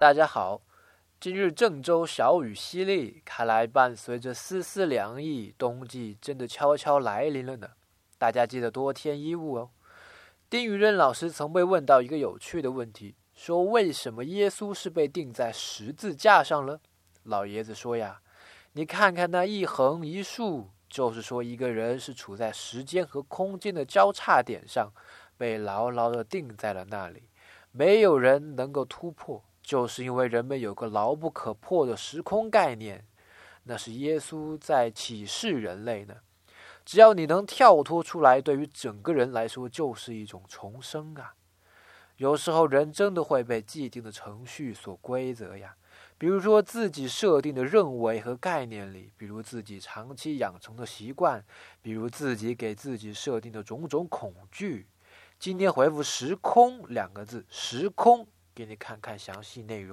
大家好，今日郑州小雨淅沥，看来伴随着丝丝凉意，冬季真的悄悄来临了呢。大家记得多添衣物哦。丁雨任老师曾被问到一个有趣的问题，说为什么耶稣是被钉在十字架上了？老爷子说呀，你看看那一横一竖，就是说一个人是处在时间和空间的交叉点上，被牢牢的钉在了那里，没有人能够突破。就是因为人们有个牢不可破的时空概念，那是耶稣在启示人类呢。只要你能跳脱出来，对于整个人来说就是一种重生啊。有时候人真的会被既定的程序所规则呀，比如说自己设定的认为和概念里，比如自己长期养成的习惯，比如自己给自己设定的种种恐惧。今天回复“时空”两个字，时空。给你看看详细内容。